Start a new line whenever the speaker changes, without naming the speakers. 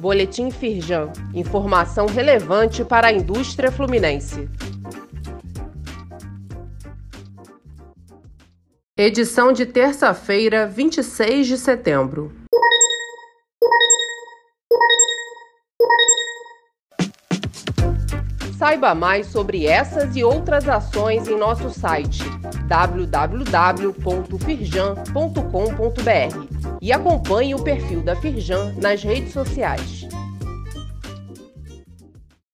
Boletim Firjan. Informação relevante para a indústria fluminense. Edição de terça-feira, 26 de setembro. Saiba mais sobre essas e outras ações em nosso site www.firjan.com.br e acompanhe o perfil da Firjan nas redes sociais.